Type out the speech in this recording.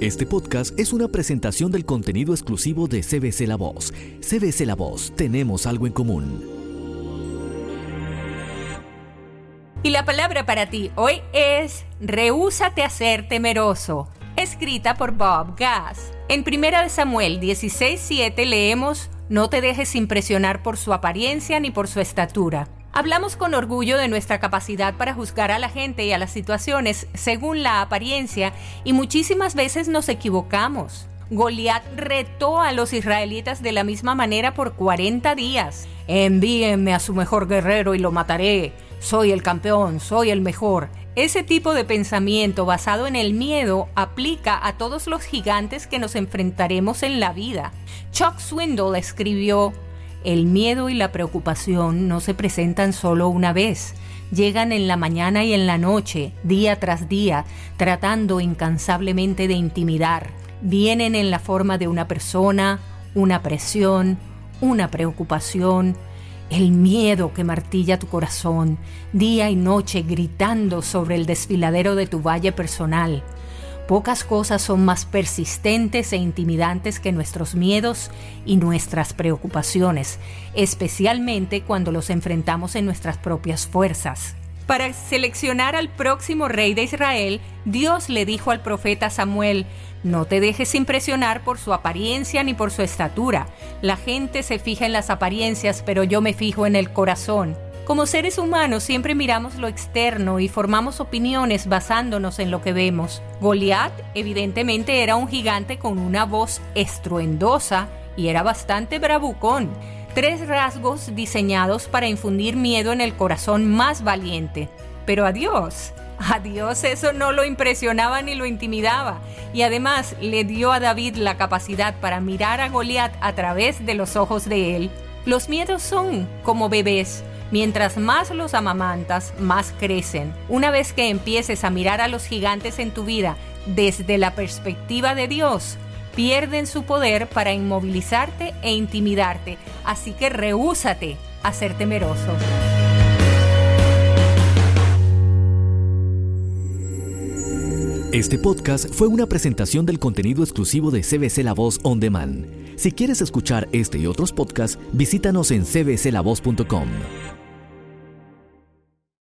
Este podcast es una presentación del contenido exclusivo de CBC La Voz. CBC La Voz, tenemos algo en común. Y la palabra para ti hoy es Rehúsate a ser temeroso, escrita por Bob Gass. En 1 Samuel 16:7 leemos: No te dejes impresionar por su apariencia ni por su estatura. Hablamos con orgullo de nuestra capacidad para juzgar a la gente y a las situaciones según la apariencia y muchísimas veces nos equivocamos. Goliat retó a los israelitas de la misma manera por 40 días. Envíenme a su mejor guerrero y lo mataré. Soy el campeón, soy el mejor. Ese tipo de pensamiento basado en el miedo aplica a todos los gigantes que nos enfrentaremos en la vida. Chuck Swindoll escribió, el miedo y la preocupación no se presentan solo una vez, llegan en la mañana y en la noche, día tras día, tratando incansablemente de intimidar. Vienen en la forma de una persona, una presión, una preocupación, el miedo que martilla tu corazón, día y noche gritando sobre el desfiladero de tu valle personal. Pocas cosas son más persistentes e intimidantes que nuestros miedos y nuestras preocupaciones, especialmente cuando los enfrentamos en nuestras propias fuerzas. Para seleccionar al próximo rey de Israel, Dios le dijo al profeta Samuel, no te dejes impresionar por su apariencia ni por su estatura. La gente se fija en las apariencias, pero yo me fijo en el corazón. Como seres humanos siempre miramos lo externo y formamos opiniones basándonos en lo que vemos. Goliat evidentemente era un gigante con una voz estruendosa y era bastante bravucón. Tres rasgos diseñados para infundir miedo en el corazón más valiente. Pero a Dios, a Dios eso no lo impresionaba ni lo intimidaba. Y además le dio a David la capacidad para mirar a Goliat a través de los ojos de él. Los miedos son como bebés Mientras más los amamantas, más crecen. Una vez que empieces a mirar a los gigantes en tu vida desde la perspectiva de Dios, pierden su poder para inmovilizarte e intimidarte. Así que rehúsate a ser temeroso. Este podcast fue una presentación del contenido exclusivo de CBC La Voz On Demand. Si quieres escuchar este y otros podcasts, visítanos en cbclavoz.com.